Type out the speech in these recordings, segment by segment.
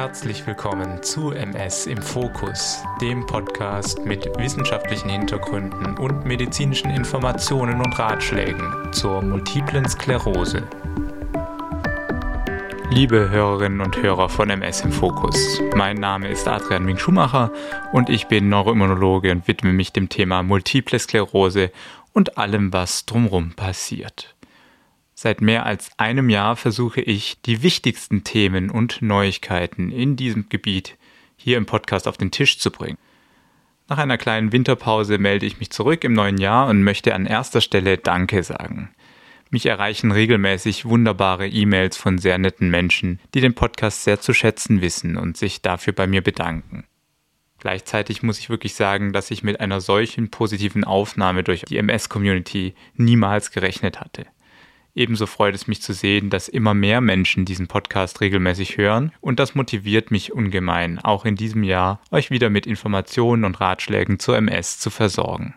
Herzlich willkommen zu MS im Fokus, dem Podcast mit wissenschaftlichen Hintergründen und medizinischen Informationen und Ratschlägen zur multiplen Sklerose. Liebe Hörerinnen und Hörer von MS im Fokus, mein Name ist Adrian Ming Schumacher und ich bin Neuroimmunologe und widme mich dem Thema multiple Sklerose und allem, was drumherum passiert. Seit mehr als einem Jahr versuche ich, die wichtigsten Themen und Neuigkeiten in diesem Gebiet hier im Podcast auf den Tisch zu bringen. Nach einer kleinen Winterpause melde ich mich zurück im neuen Jahr und möchte an erster Stelle Danke sagen. Mich erreichen regelmäßig wunderbare E-Mails von sehr netten Menschen, die den Podcast sehr zu schätzen wissen und sich dafür bei mir bedanken. Gleichzeitig muss ich wirklich sagen, dass ich mit einer solchen positiven Aufnahme durch die MS-Community niemals gerechnet hatte. Ebenso freut es mich zu sehen, dass immer mehr Menschen diesen Podcast regelmäßig hören und das motiviert mich ungemein, auch in diesem Jahr euch wieder mit Informationen und Ratschlägen zur MS zu versorgen.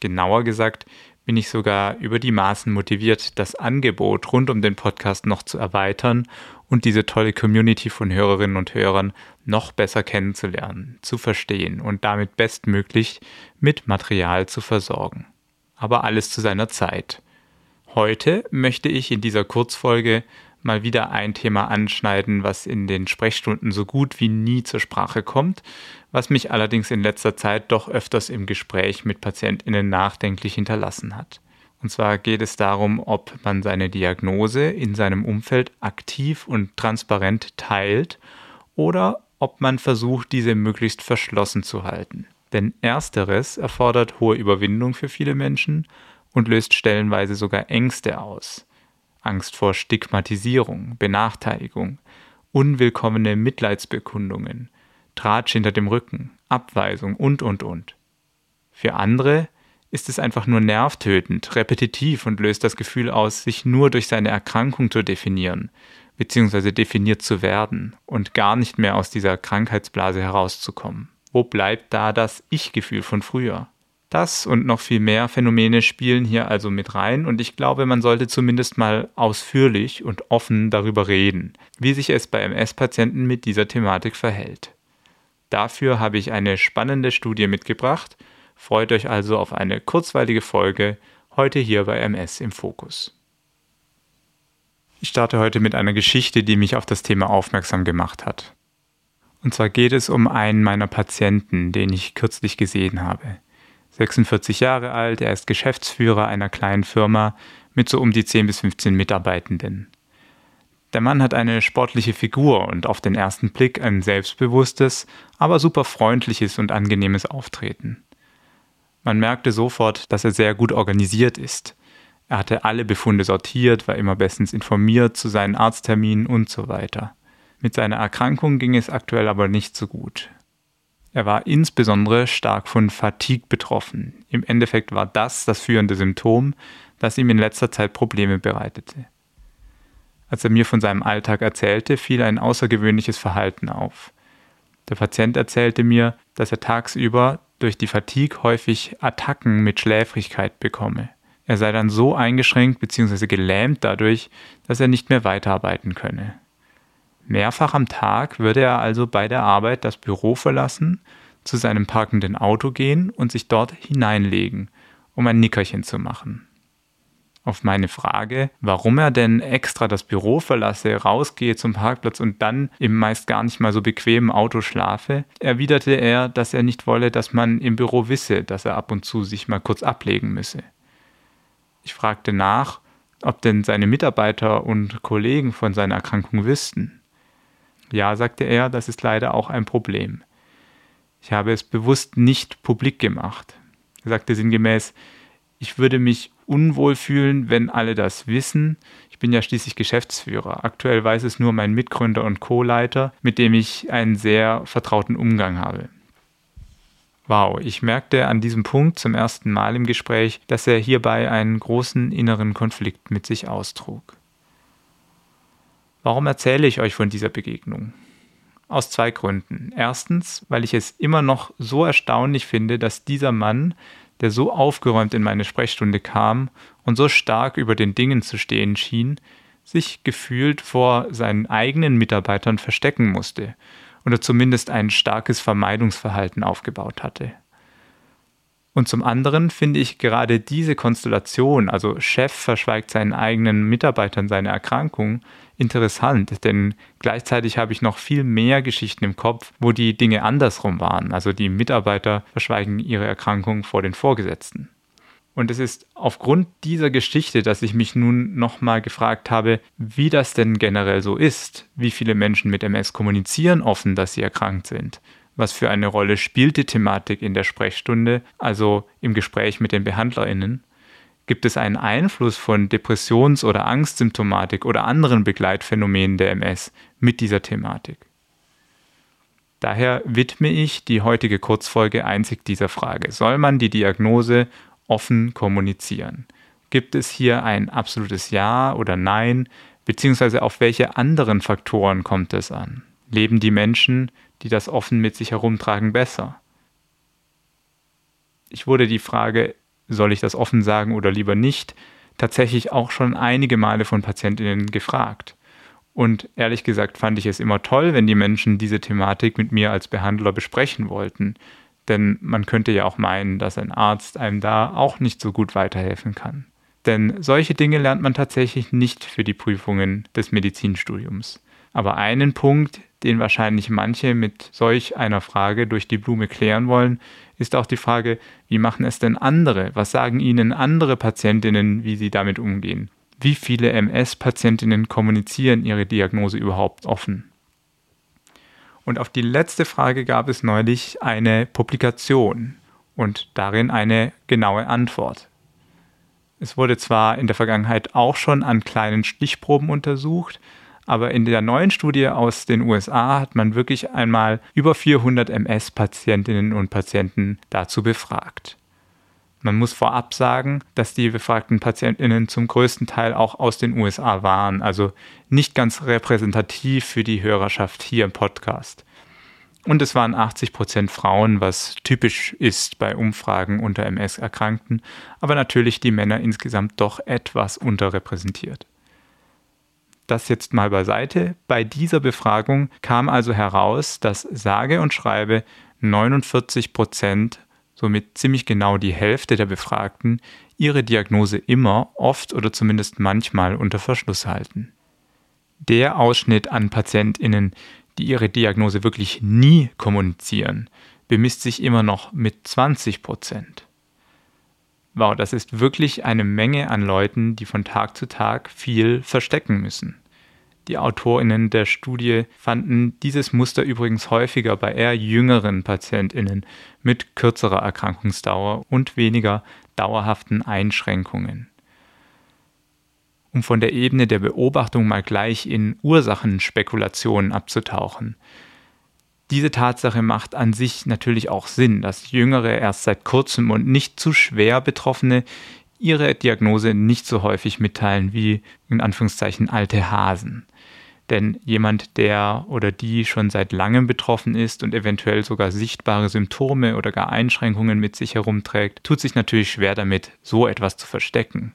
Genauer gesagt bin ich sogar über die Maßen motiviert, das Angebot rund um den Podcast noch zu erweitern und diese tolle Community von Hörerinnen und Hörern noch besser kennenzulernen, zu verstehen und damit bestmöglich mit Material zu versorgen. Aber alles zu seiner Zeit. Heute möchte ich in dieser Kurzfolge mal wieder ein Thema anschneiden, was in den Sprechstunden so gut wie nie zur Sprache kommt, was mich allerdings in letzter Zeit doch öfters im Gespräch mit Patientinnen nachdenklich hinterlassen hat. Und zwar geht es darum, ob man seine Diagnose in seinem Umfeld aktiv und transparent teilt oder ob man versucht, diese möglichst verschlossen zu halten. Denn ersteres erfordert hohe Überwindung für viele Menschen und löst stellenweise sogar Ängste aus. Angst vor Stigmatisierung, Benachteiligung, unwillkommene Mitleidsbekundungen, Tratsch hinter dem Rücken, Abweisung und, und, und. Für andere ist es einfach nur nervtötend, repetitiv und löst das Gefühl aus, sich nur durch seine Erkrankung zu definieren, beziehungsweise definiert zu werden und gar nicht mehr aus dieser Krankheitsblase herauszukommen. Wo bleibt da das Ich-Gefühl von früher? Das und noch viel mehr Phänomene spielen hier also mit rein und ich glaube, man sollte zumindest mal ausführlich und offen darüber reden, wie sich es bei MS-Patienten mit dieser Thematik verhält. Dafür habe ich eine spannende Studie mitgebracht. Freut euch also auf eine kurzweilige Folge heute hier bei MS im Fokus. Ich starte heute mit einer Geschichte, die mich auf das Thema aufmerksam gemacht hat. Und zwar geht es um einen meiner Patienten, den ich kürzlich gesehen habe. 46 Jahre alt, er ist Geschäftsführer einer kleinen Firma mit so um die 10 bis 15 Mitarbeitenden. Der Mann hat eine sportliche Figur und auf den ersten Blick ein selbstbewusstes, aber super freundliches und angenehmes Auftreten. Man merkte sofort, dass er sehr gut organisiert ist. Er hatte alle Befunde sortiert, war immer bestens informiert zu seinen Arztterminen und so weiter. Mit seiner Erkrankung ging es aktuell aber nicht so gut. Er war insbesondere stark von Fatigue betroffen. Im Endeffekt war das das führende Symptom, das ihm in letzter Zeit Probleme bereitete. Als er mir von seinem Alltag erzählte, fiel ein außergewöhnliches Verhalten auf. Der Patient erzählte mir, dass er tagsüber durch die Fatigue häufig Attacken mit Schläfrigkeit bekomme. Er sei dann so eingeschränkt bzw. gelähmt dadurch, dass er nicht mehr weiterarbeiten könne. Mehrfach am Tag würde er also bei der Arbeit das Büro verlassen, zu seinem parkenden Auto gehen und sich dort hineinlegen, um ein Nickerchen zu machen. Auf meine Frage, warum er denn extra das Büro verlasse, rausgehe zum Parkplatz und dann im meist gar nicht mal so bequemen Auto schlafe, erwiderte er, dass er nicht wolle, dass man im Büro wisse, dass er ab und zu sich mal kurz ablegen müsse. Ich fragte nach, ob denn seine Mitarbeiter und Kollegen von seiner Erkrankung wüssten. Ja, sagte er, das ist leider auch ein Problem. Ich habe es bewusst nicht publik gemacht. Er sagte sinngemäß, ich würde mich unwohl fühlen, wenn alle das wissen. Ich bin ja schließlich Geschäftsführer. Aktuell weiß es nur mein Mitgründer und Co-Leiter, mit dem ich einen sehr vertrauten Umgang habe. Wow, ich merkte an diesem Punkt zum ersten Mal im Gespräch, dass er hierbei einen großen inneren Konflikt mit sich austrug. Warum erzähle ich euch von dieser Begegnung? Aus zwei Gründen. Erstens, weil ich es immer noch so erstaunlich finde, dass dieser Mann, der so aufgeräumt in meine Sprechstunde kam und so stark über den Dingen zu stehen schien, sich gefühlt vor seinen eigenen Mitarbeitern verstecken musste oder zumindest ein starkes Vermeidungsverhalten aufgebaut hatte. Und zum anderen finde ich gerade diese Konstellation, also Chef verschweigt seinen eigenen Mitarbeitern seine Erkrankung, interessant, denn gleichzeitig habe ich noch viel mehr Geschichten im Kopf, wo die Dinge andersrum waren. Also die Mitarbeiter verschweigen ihre Erkrankung vor den Vorgesetzten. Und es ist aufgrund dieser Geschichte, dass ich mich nun nochmal gefragt habe, wie das denn generell so ist. Wie viele Menschen mit MS kommunizieren offen, dass sie erkrankt sind? Was für eine Rolle spielt die Thematik in der Sprechstunde, also im Gespräch mit den BehandlerInnen? Gibt es einen Einfluss von Depressions- oder Angstsymptomatik oder anderen Begleitphänomenen der MS mit dieser Thematik? Daher widme ich die heutige Kurzfolge einzig dieser Frage. Soll man die Diagnose offen kommunizieren? Gibt es hier ein absolutes Ja oder Nein? Beziehungsweise auf welche anderen Faktoren kommt es an? Leben die Menschen, die das offen mit sich herumtragen, besser? Ich wurde die Frage, soll ich das offen sagen oder lieber nicht, tatsächlich auch schon einige Male von Patientinnen gefragt. Und ehrlich gesagt fand ich es immer toll, wenn die Menschen diese Thematik mit mir als Behandler besprechen wollten. Denn man könnte ja auch meinen, dass ein Arzt einem da auch nicht so gut weiterhelfen kann. Denn solche Dinge lernt man tatsächlich nicht für die Prüfungen des Medizinstudiums. Aber einen Punkt, den wahrscheinlich manche mit solch einer Frage durch die Blume klären wollen, ist auch die Frage, wie machen es denn andere? Was sagen ihnen andere Patientinnen, wie sie damit umgehen? Wie viele MS-Patientinnen kommunizieren ihre Diagnose überhaupt offen? Und auf die letzte Frage gab es neulich eine Publikation und darin eine genaue Antwort. Es wurde zwar in der Vergangenheit auch schon an kleinen Stichproben untersucht, aber in der neuen Studie aus den USA hat man wirklich einmal über 400 MS-Patientinnen und Patienten dazu befragt. Man muss vorab sagen, dass die befragten Patientinnen zum größten Teil auch aus den USA waren, also nicht ganz repräsentativ für die Hörerschaft hier im Podcast. Und es waren 80 Prozent Frauen, was typisch ist bei Umfragen unter MS-Erkrankten, aber natürlich die Männer insgesamt doch etwas unterrepräsentiert. Das jetzt mal beiseite. Bei dieser Befragung kam also heraus, dass sage und schreibe 49 Prozent somit ziemlich genau die Hälfte der Befragten, ihre Diagnose immer, oft oder zumindest manchmal unter Verschluss halten. Der Ausschnitt an Patientinnen, die ihre Diagnose wirklich nie kommunizieren, bemisst sich immer noch mit 20 Prozent. Wow, das ist wirklich eine Menge an Leuten, die von Tag zu Tag viel verstecken müssen. Die AutorInnen der Studie fanden dieses Muster übrigens häufiger bei eher jüngeren PatientInnen mit kürzerer Erkrankungsdauer und weniger dauerhaften Einschränkungen. Um von der Ebene der Beobachtung mal gleich in Ursachenspekulationen abzutauchen. Diese Tatsache macht an sich natürlich auch Sinn, dass Jüngere erst seit kurzem und nicht zu schwer Betroffene ihre Diagnose nicht so häufig mitteilen wie in Anführungszeichen alte Hasen. Denn jemand, der oder die schon seit langem betroffen ist und eventuell sogar sichtbare Symptome oder gar Einschränkungen mit sich herumträgt, tut sich natürlich schwer damit, so etwas zu verstecken.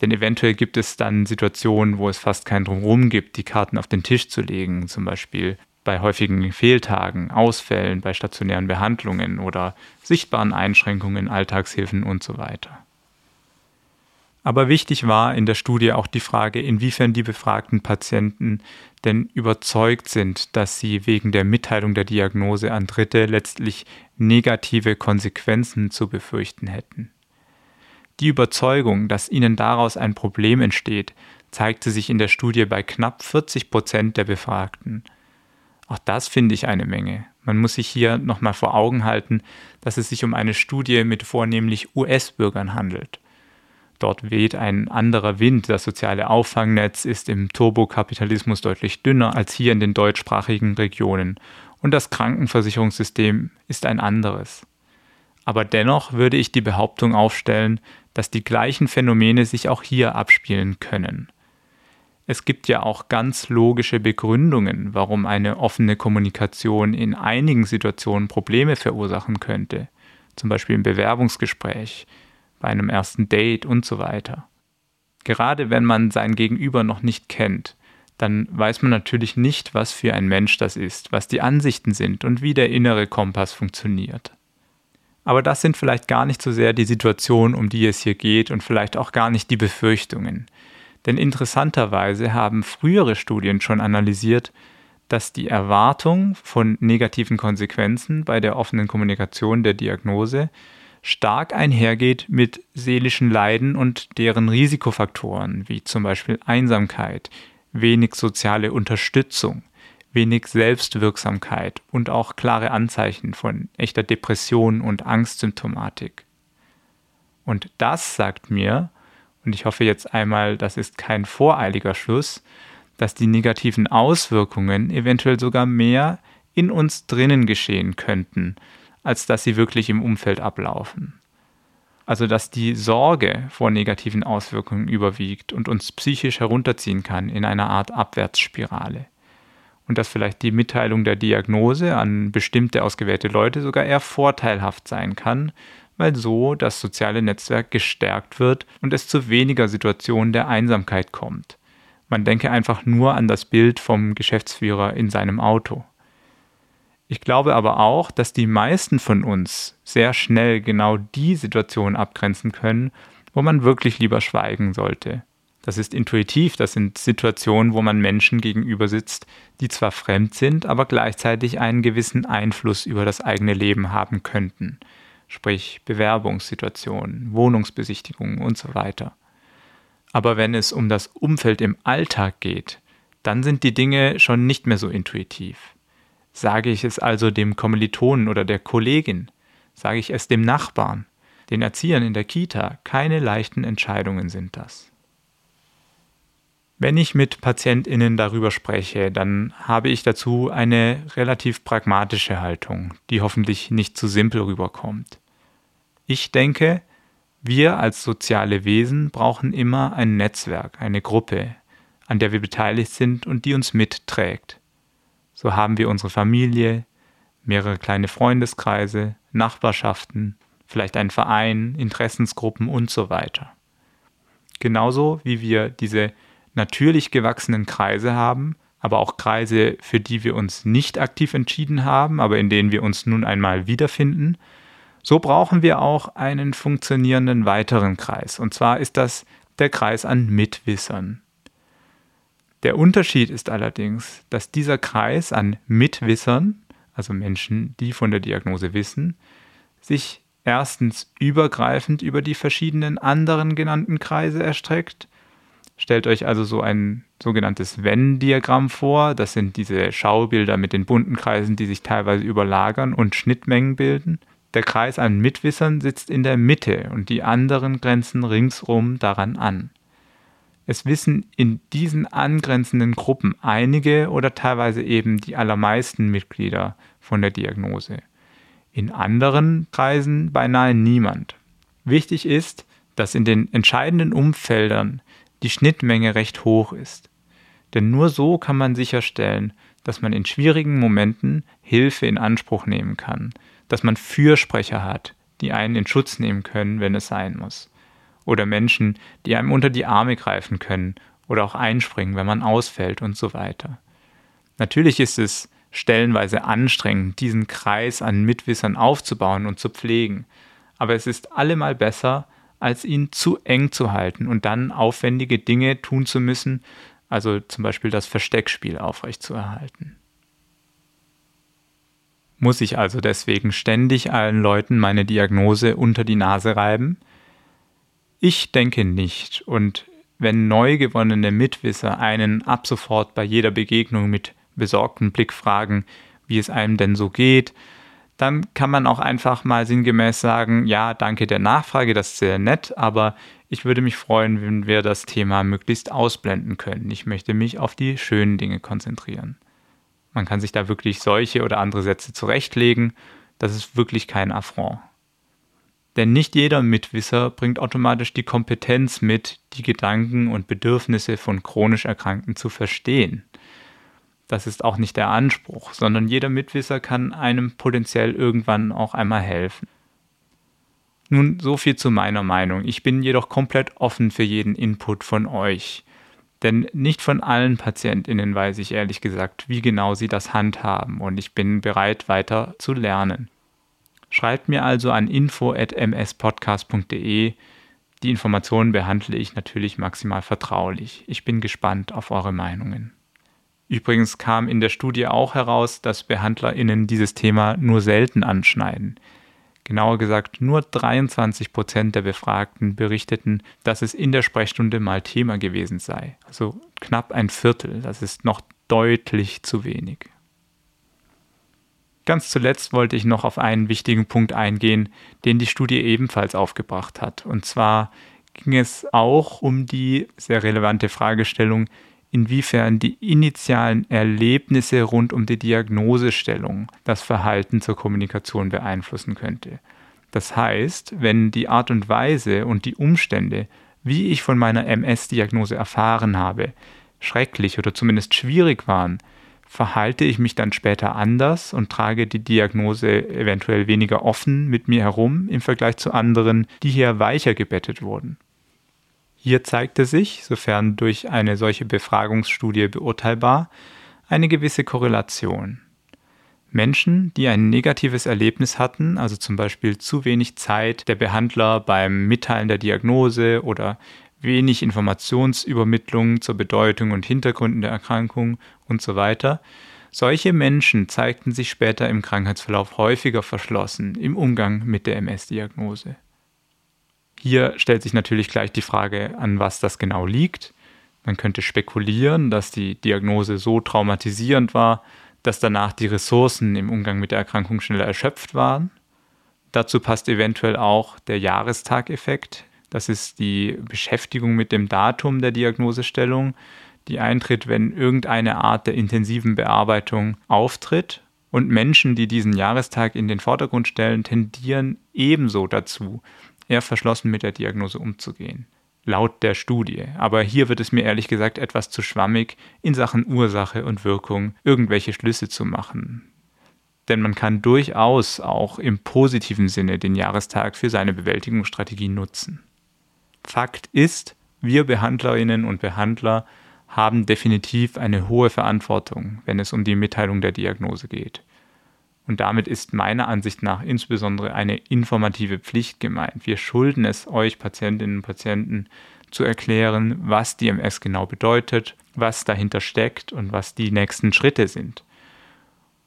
Denn eventuell gibt es dann Situationen, wo es fast kein Drumherum gibt, die Karten auf den Tisch zu legen, zum Beispiel bei häufigen Fehltagen, Ausfällen, bei stationären Behandlungen oder sichtbaren Einschränkungen, Alltagshilfen und so weiter. Aber wichtig war in der Studie auch die Frage, inwiefern die befragten Patienten denn überzeugt sind, dass sie wegen der Mitteilung der Diagnose an Dritte letztlich negative Konsequenzen zu befürchten hätten. Die Überzeugung, dass ihnen daraus ein Problem entsteht, zeigte sich in der Studie bei knapp 40 Prozent der Befragten. Auch das finde ich eine Menge. Man muss sich hier nochmal vor Augen halten, dass es sich um eine Studie mit vornehmlich US-Bürgern handelt. Dort weht ein anderer Wind. Das soziale Auffangnetz ist im Turbokapitalismus deutlich dünner als hier in den deutschsprachigen Regionen. Und das Krankenversicherungssystem ist ein anderes. Aber dennoch würde ich die Behauptung aufstellen, dass die gleichen Phänomene sich auch hier abspielen können. Es gibt ja auch ganz logische Begründungen, warum eine offene Kommunikation in einigen Situationen Probleme verursachen könnte. zum Beispiel im Bewerbungsgespräch, bei einem ersten Date und so weiter. Gerade wenn man sein Gegenüber noch nicht kennt, dann weiß man natürlich nicht, was für ein Mensch das ist, was die Ansichten sind und wie der innere Kompass funktioniert. Aber das sind vielleicht gar nicht so sehr die Situationen, um die es hier geht und vielleicht auch gar nicht die Befürchtungen. Denn interessanterweise haben frühere Studien schon analysiert, dass die Erwartung von negativen Konsequenzen bei der offenen Kommunikation der Diagnose stark einhergeht mit seelischen Leiden und deren Risikofaktoren, wie zum Beispiel Einsamkeit, wenig soziale Unterstützung, wenig Selbstwirksamkeit und auch klare Anzeichen von echter Depression und Angstsymptomatik. Und das sagt mir, und ich hoffe jetzt einmal, das ist kein voreiliger Schluss, dass die negativen Auswirkungen eventuell sogar mehr in uns drinnen geschehen könnten, als dass sie wirklich im Umfeld ablaufen. Also dass die Sorge vor negativen Auswirkungen überwiegt und uns psychisch herunterziehen kann in einer Art Abwärtsspirale. Und dass vielleicht die Mitteilung der Diagnose an bestimmte ausgewählte Leute sogar eher vorteilhaft sein kann, weil so das soziale Netzwerk gestärkt wird und es zu weniger Situationen der Einsamkeit kommt man denke einfach nur an das Bild vom Geschäftsführer in seinem Auto. Ich glaube aber auch, dass die meisten von uns sehr schnell genau die Situation abgrenzen können, wo man wirklich lieber schweigen sollte. Das ist intuitiv, das sind Situationen, wo man Menschen gegenüber sitzt, die zwar fremd sind, aber gleichzeitig einen gewissen Einfluss über das eigene Leben haben könnten. Sprich Bewerbungssituationen, Wohnungsbesichtigungen und so weiter. Aber wenn es um das Umfeld im Alltag geht, dann sind die Dinge schon nicht mehr so intuitiv. Sage ich es also dem Kommilitonen oder der Kollegin? Sage ich es dem Nachbarn? Den Erziehern in der Kita? Keine leichten Entscheidungen sind das. Wenn ich mit PatientInnen darüber spreche, dann habe ich dazu eine relativ pragmatische Haltung, die hoffentlich nicht zu simpel rüberkommt. Ich denke, wir als soziale Wesen brauchen immer ein Netzwerk, eine Gruppe, an der wir beteiligt sind und die uns mitträgt. So haben wir unsere Familie, mehrere kleine Freundeskreise, Nachbarschaften, vielleicht einen Verein, Interessensgruppen und so weiter. Genauso wie wir diese natürlich gewachsenen Kreise haben, aber auch Kreise, für die wir uns nicht aktiv entschieden haben, aber in denen wir uns nun einmal wiederfinden, so brauchen wir auch einen funktionierenden weiteren Kreis. Und zwar ist das der Kreis an Mitwissern. Der Unterschied ist allerdings, dass dieser Kreis an Mitwissern, also Menschen, die von der Diagnose wissen, sich erstens übergreifend über die verschiedenen anderen genannten Kreise erstreckt. Stellt euch also so ein sogenanntes Venn-Diagramm vor. Das sind diese Schaubilder mit den bunten Kreisen, die sich teilweise überlagern und Schnittmengen bilden. Der Kreis an Mitwissern sitzt in der Mitte und die anderen grenzen ringsum daran an. Es wissen in diesen angrenzenden Gruppen einige oder teilweise eben die allermeisten Mitglieder von der Diagnose. In anderen Kreisen beinahe niemand. Wichtig ist, dass in den entscheidenden Umfeldern die Schnittmenge recht hoch ist. Denn nur so kann man sicherstellen, dass man in schwierigen Momenten Hilfe in Anspruch nehmen kann, dass man Fürsprecher hat, die einen in Schutz nehmen können, wenn es sein muss. Oder Menschen, die einem unter die Arme greifen können oder auch einspringen, wenn man ausfällt und so weiter. Natürlich ist es stellenweise anstrengend, diesen Kreis an Mitwissern aufzubauen und zu pflegen, aber es ist allemal besser, als ihn zu eng zu halten und dann aufwendige Dinge tun zu müssen, also zum Beispiel das Versteckspiel aufrechtzuerhalten. Muss ich also deswegen ständig allen Leuten meine Diagnose unter die Nase reiben? Ich denke nicht. Und wenn neu gewonnene Mitwisser einen ab sofort bei jeder Begegnung mit besorgtem Blick fragen, wie es einem denn so geht, dann kann man auch einfach mal sinngemäß sagen, ja, danke der Nachfrage, das ist sehr nett, aber ich würde mich freuen, wenn wir das Thema möglichst ausblenden können. Ich möchte mich auf die schönen Dinge konzentrieren. Man kann sich da wirklich solche oder andere Sätze zurechtlegen. Das ist wirklich kein Affront. Denn nicht jeder Mitwisser bringt automatisch die Kompetenz mit, die Gedanken und Bedürfnisse von chronisch Erkrankten zu verstehen. Das ist auch nicht der Anspruch, sondern jeder Mitwisser kann einem potenziell irgendwann auch einmal helfen. Nun, so viel zu meiner Meinung. Ich bin jedoch komplett offen für jeden Input von euch. Denn nicht von allen PatientInnen weiß ich ehrlich gesagt, wie genau sie das handhaben und ich bin bereit, weiter zu lernen. Schreibt mir also an info.mspodcast.de. Die Informationen behandle ich natürlich maximal vertraulich. Ich bin gespannt auf eure Meinungen. Übrigens kam in der Studie auch heraus, dass BehandlerInnen dieses Thema nur selten anschneiden. Genauer gesagt, nur 23 Prozent der Befragten berichteten, dass es in der Sprechstunde mal Thema gewesen sei. Also knapp ein Viertel. Das ist noch deutlich zu wenig. Ganz zuletzt wollte ich noch auf einen wichtigen Punkt eingehen, den die Studie ebenfalls aufgebracht hat. Und zwar ging es auch um die sehr relevante Fragestellung, inwiefern die initialen Erlebnisse rund um die Diagnosestellung das Verhalten zur Kommunikation beeinflussen könnte. Das heißt, wenn die Art und Weise und die Umstände, wie ich von meiner MS-Diagnose erfahren habe, schrecklich oder zumindest schwierig waren, verhalte ich mich dann später anders und trage die Diagnose eventuell weniger offen mit mir herum im Vergleich zu anderen, die hier weicher gebettet wurden. Hier zeigte sich, sofern durch eine solche Befragungsstudie beurteilbar, eine gewisse Korrelation. Menschen, die ein negatives Erlebnis hatten, also zum Beispiel zu wenig Zeit der Behandler beim Mitteilen der Diagnose oder wenig Informationsübermittlung zur Bedeutung und Hintergründen der Erkrankung und so weiter, solche Menschen zeigten sich später im Krankheitsverlauf häufiger verschlossen im Umgang mit der MS-Diagnose. Hier stellt sich natürlich gleich die Frage, an was das genau liegt. Man könnte spekulieren, dass die Diagnose so traumatisierend war, dass danach die Ressourcen im Umgang mit der Erkrankung schneller erschöpft waren. Dazu passt eventuell auch der Jahrestageffekt. Das ist die Beschäftigung mit dem Datum der Diagnosestellung, die eintritt, wenn irgendeine Art der intensiven Bearbeitung auftritt. Und Menschen, die diesen Jahrestag in den Vordergrund stellen, tendieren ebenso dazu, eher verschlossen mit der Diagnose umzugehen. Laut der Studie. Aber hier wird es mir ehrlich gesagt etwas zu schwammig, in Sachen Ursache und Wirkung irgendwelche Schlüsse zu machen. Denn man kann durchaus auch im positiven Sinne den Jahrestag für seine Bewältigungsstrategie nutzen. Fakt ist, wir Behandlerinnen und Behandler haben definitiv eine hohe Verantwortung, wenn es um die Mitteilung der Diagnose geht. Und damit ist meiner Ansicht nach insbesondere eine informative Pflicht gemeint. Wir schulden es euch Patientinnen und Patienten zu erklären, was die MS genau bedeutet, was dahinter steckt und was die nächsten Schritte sind.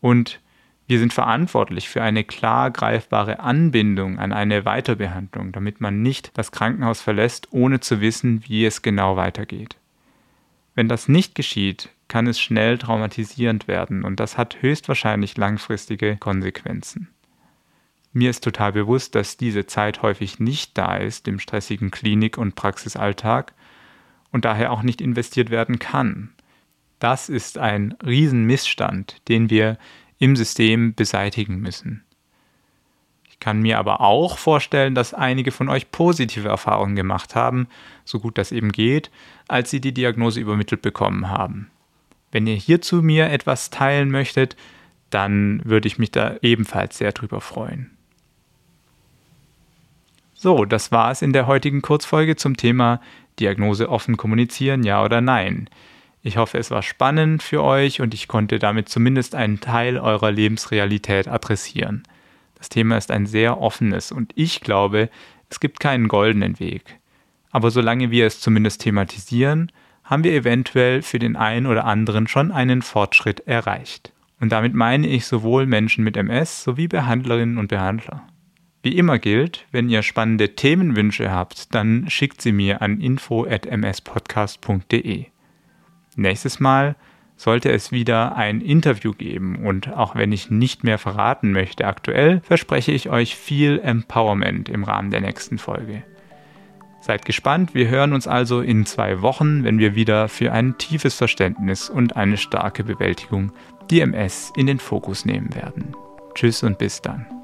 Und wir sind verantwortlich für eine klar greifbare Anbindung an eine Weiterbehandlung, damit man nicht das Krankenhaus verlässt, ohne zu wissen, wie es genau weitergeht. Wenn das nicht geschieht, kann es schnell traumatisierend werden und das hat höchstwahrscheinlich langfristige Konsequenzen. Mir ist total bewusst, dass diese Zeit häufig nicht da ist im stressigen Klinik- und Praxisalltag und daher auch nicht investiert werden kann. Das ist ein Riesenmissstand, den wir im System beseitigen müssen. Ich kann mir aber auch vorstellen, dass einige von euch positive Erfahrungen gemacht haben, so gut das eben geht, als sie die Diagnose übermittelt bekommen haben. Wenn ihr hierzu mir etwas teilen möchtet, dann würde ich mich da ebenfalls sehr drüber freuen. So, das war es in der heutigen Kurzfolge zum Thema Diagnose offen kommunizieren, ja oder nein. Ich hoffe, es war spannend für euch und ich konnte damit zumindest einen Teil eurer Lebensrealität adressieren. Das Thema ist ein sehr offenes und ich glaube, es gibt keinen goldenen Weg. Aber solange wir es zumindest thematisieren, haben wir eventuell für den einen oder anderen schon einen Fortschritt erreicht. Und damit meine ich sowohl Menschen mit MS sowie Behandlerinnen und Behandler. Wie immer gilt, wenn ihr spannende Themenwünsche habt, dann schickt sie mir an info@mspodcast.de. Nächstes Mal sollte es wieder ein Interview geben und auch wenn ich nicht mehr verraten möchte aktuell, verspreche ich euch viel Empowerment im Rahmen der nächsten Folge. Seid gespannt, wir hören uns also in zwei Wochen, wenn wir wieder für ein tiefes Verständnis und eine starke Bewältigung die MS in den Fokus nehmen werden. Tschüss und bis dann.